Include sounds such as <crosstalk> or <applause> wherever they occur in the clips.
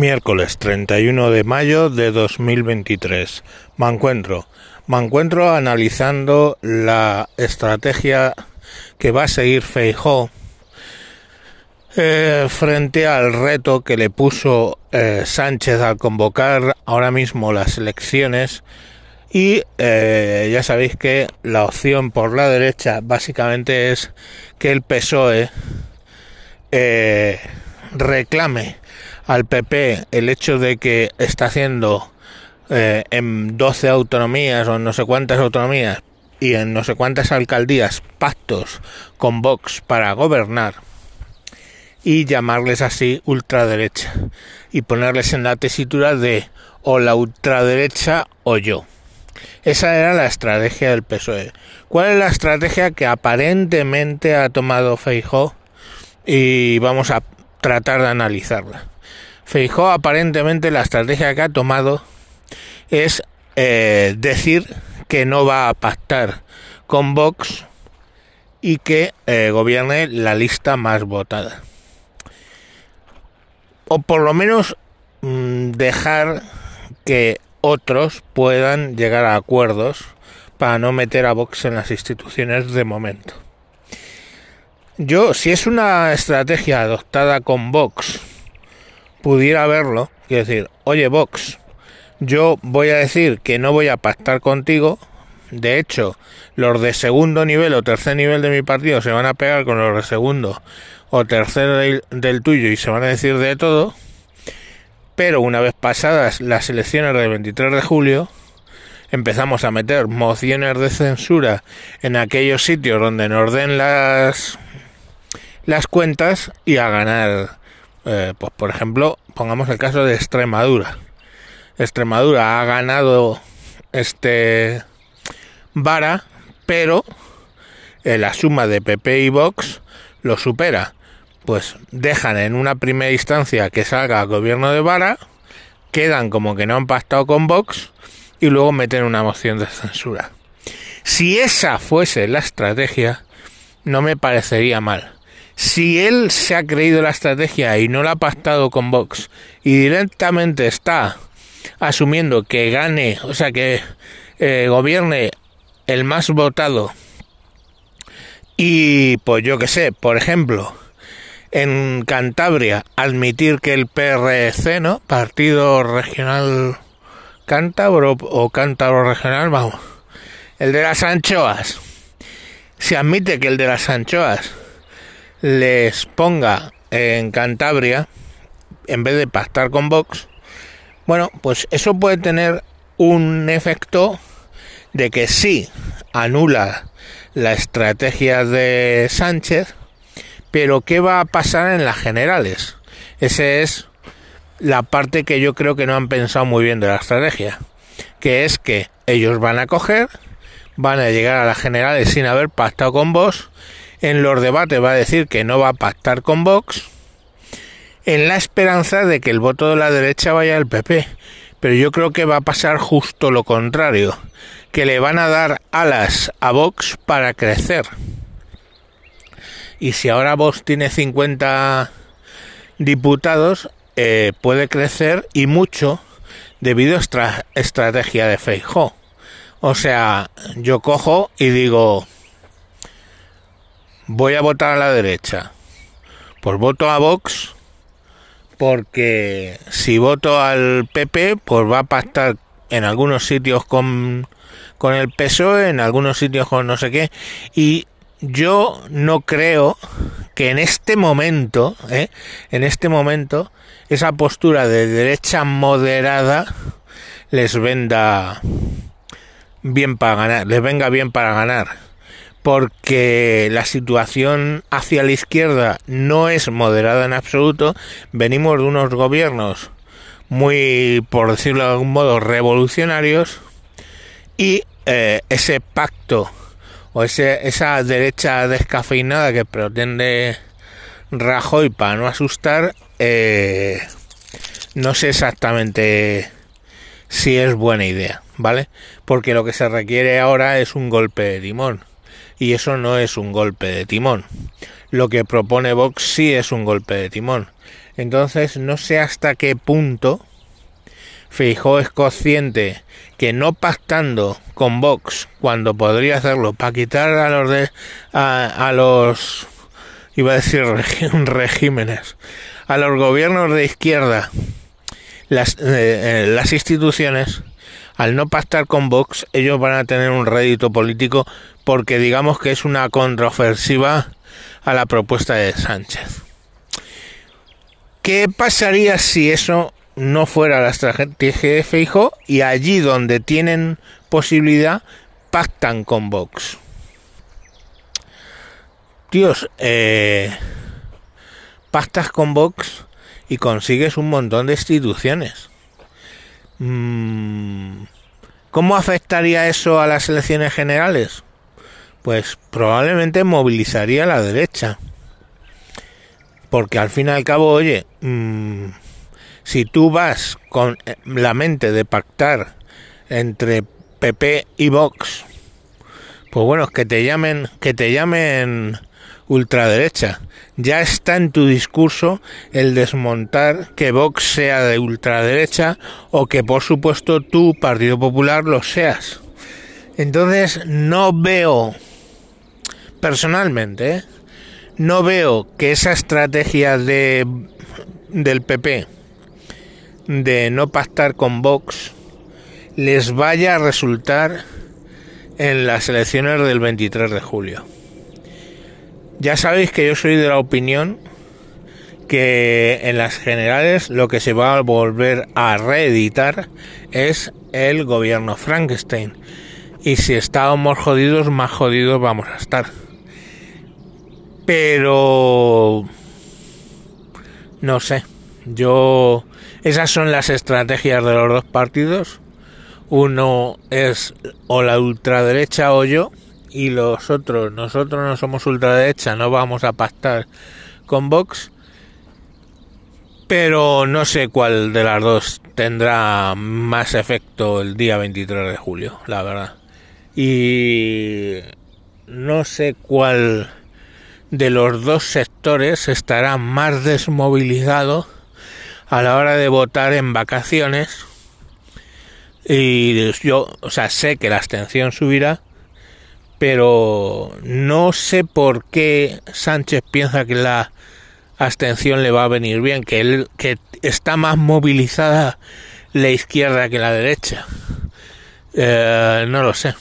Miércoles 31 de mayo de 2023. Me encuentro. Me encuentro analizando la estrategia que va a seguir Feijó eh, frente al reto que le puso eh, Sánchez al convocar ahora mismo las elecciones y eh, ya sabéis que la opción por la derecha básicamente es que el PSOE reclame al PP el hecho de que está haciendo eh, en 12 autonomías o no sé cuántas autonomías y en no sé cuántas alcaldías pactos con Vox para gobernar y llamarles así ultraderecha y ponerles en la tesitura de o la ultraderecha o yo. Esa era la estrategia del PSOE. ¿Cuál es la estrategia que aparentemente ha tomado Feijó? Y vamos a tratar de analizarla. Feijó aparentemente la estrategia que ha tomado es eh, decir que no va a pactar con Vox y que eh, gobierne la lista más votada. O por lo menos mm, dejar que otros puedan llegar a acuerdos para no meter a Vox en las instituciones de momento. Yo, si es una estrategia adoptada con Vox, pudiera verlo, y decir, oye Vox, yo voy a decir que no voy a pactar contigo, de hecho, los de segundo nivel o tercer nivel de mi partido se van a pegar con los de segundo o tercer del, tuyo y se van a decir de todo, pero una vez pasadas las elecciones del 23 de julio, empezamos a meter mociones de censura en aquellos sitios donde nos den las las cuentas y a ganar eh, pues por ejemplo, pongamos el caso de Extremadura. Extremadura ha ganado este vara, pero eh, la suma de PP y Vox lo supera. Pues dejan en una primera instancia que salga el gobierno de vara, quedan como que no han pactado con Vox y luego meten una moción de censura. Si esa fuese la estrategia, no me parecería mal si él se ha creído la estrategia y no la ha pactado con Vox y directamente está asumiendo que gane, o sea, que eh, gobierne el más votado y pues yo que sé, por ejemplo, en Cantabria admitir que el PRC, ¿no? Partido Regional Cántabro o Cántabro Regional, vamos, el de las anchoas, se admite que el de las anchoas les ponga en Cantabria, en vez de pactar con Vox, bueno, pues eso puede tener un efecto de que sí anula la estrategia de Sánchez, pero ¿qué va a pasar en las generales? Esa es la parte que yo creo que no han pensado muy bien de la estrategia, que es que ellos van a coger, van a llegar a las generales sin haber pactado con Vox en los debates va a decir que no va a pactar con Vox en la esperanza de que el voto de la derecha vaya al PP. Pero yo creo que va a pasar justo lo contrario, que le van a dar alas a Vox para crecer. Y si ahora Vox tiene 50 diputados, eh, puede crecer y mucho debido a esta estrategia de Feijóo. O sea, yo cojo y digo, voy a votar a la derecha. Pues voto a Vox porque si voto al PP, pues va a pactar en algunos sitios con, con el PSOE, en algunos sitios con no sé qué. Y yo no creo que en este momento, ¿eh? en este momento, esa postura de derecha moderada les venda bien para ganar, les venga bien para ganar porque la situación hacia la izquierda no es moderada en absoluto. Venimos de unos gobiernos muy, por decirlo de algún modo, revolucionarios y eh, ese pacto o ese, esa derecha descafeinada que pretende Rajoy para no asustar, eh, no sé exactamente si es buena idea, ¿vale? Porque lo que se requiere ahora es un golpe de timón y eso no es un golpe de timón. Lo que propone Vox sí es un golpe de timón. Entonces no sé hasta qué punto Feijó es consciente que no pactando con Vox cuando podría hacerlo para quitar a los de, a, los iba a decir <laughs> regímenes a los gobiernos de izquierda las, eh, eh, las instituciones al no pactar con Vox ellos van a tener un rédito político porque digamos que es una contraofensiva a la propuesta de Sánchez. ¿Qué pasaría si eso no fuera la estrategia de Feijo y allí donde tienen posibilidad pactan con Vox? Dios, eh, pactas con Vox y consigues un montón de instituciones. Mm, ¿Cómo afectaría eso a las elecciones generales? Pues probablemente movilizaría a la derecha. Porque al fin y al cabo, oye, mm, si tú vas con eh, la mente de pactar entre PP y Vox, pues bueno, que te llamen, que te llamen ultraderecha. Ya está en tu discurso el desmontar que Vox sea de ultraderecha o que por supuesto tú, Partido Popular, lo seas. Entonces no veo, personalmente, ¿eh? no veo que esa estrategia de, del PP de no pactar con Vox les vaya a resultar en las elecciones del 23 de julio. Ya sabéis que yo soy de la opinión que en las generales lo que se va a volver a reeditar es el gobierno Frankenstein. Y si estábamos jodidos, más jodidos vamos a estar. Pero... No sé. Yo... Esas son las estrategias de los dos partidos. Uno es o la ultraderecha o yo y los otros, nosotros no somos ultraderecha, no vamos a pactar con Vox, pero no sé cuál de las dos tendrá más efecto el día 23 de julio, la verdad. Y no sé cuál de los dos sectores estará más desmovilizado a la hora de votar en vacaciones. Y yo, o sea, sé que la abstención subirá, pero no sé por qué Sánchez piensa que la abstención le va a venir bien, que él que está más movilizada la izquierda que la derecha. Eh, no lo sé.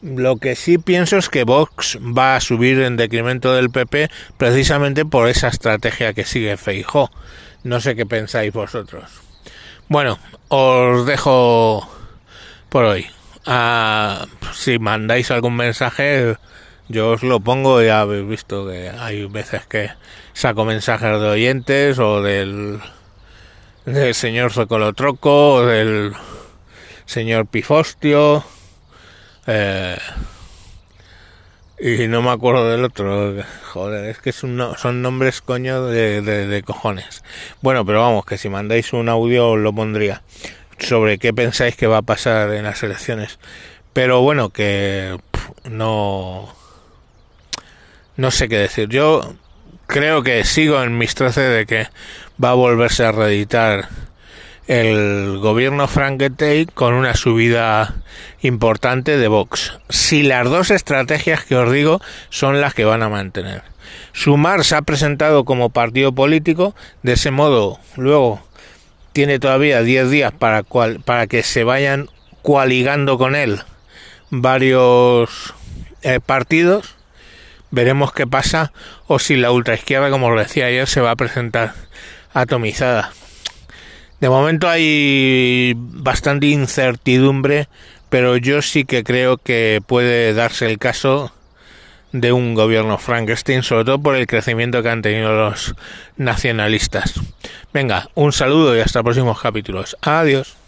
Lo que sí pienso es que Vox va a subir en decremento del PP precisamente por esa estrategia que sigue Feijó. No sé qué pensáis vosotros. Bueno, os dejo por hoy. Ah, si mandáis algún mensaje, yo os lo pongo. Ya habéis visto que hay veces que saco mensajes de oyentes o del, del señor Socolotroco o del señor Pifostio. Eh, y no me acuerdo del otro. Joder, es que son, son nombres coño de, de, cojones. Bueno, pero vamos, que si mandáis un audio os lo pondría sobre qué pensáis que va a pasar en las elecciones. Pero bueno, que no no sé qué decir. Yo creo que sigo en mis trece de que va a volverse a reeditar el gobierno Frankenstein con una subida importante de Vox. Si las dos estrategias que os digo son las que van a mantener. Sumar se ha presentado como partido político, de ese modo luego tiene todavía 10 días para, para que se vayan coaligando con él varios eh, partidos. Veremos qué pasa o si la ultraizquierda, como os decía ayer, se va a presentar atomizada. De momento hay bastante incertidumbre, pero yo sí que creo que puede darse el caso de un gobierno Frankenstein, sobre todo por el crecimiento que han tenido los nacionalistas. Venga, un saludo y hasta próximos capítulos. Adiós.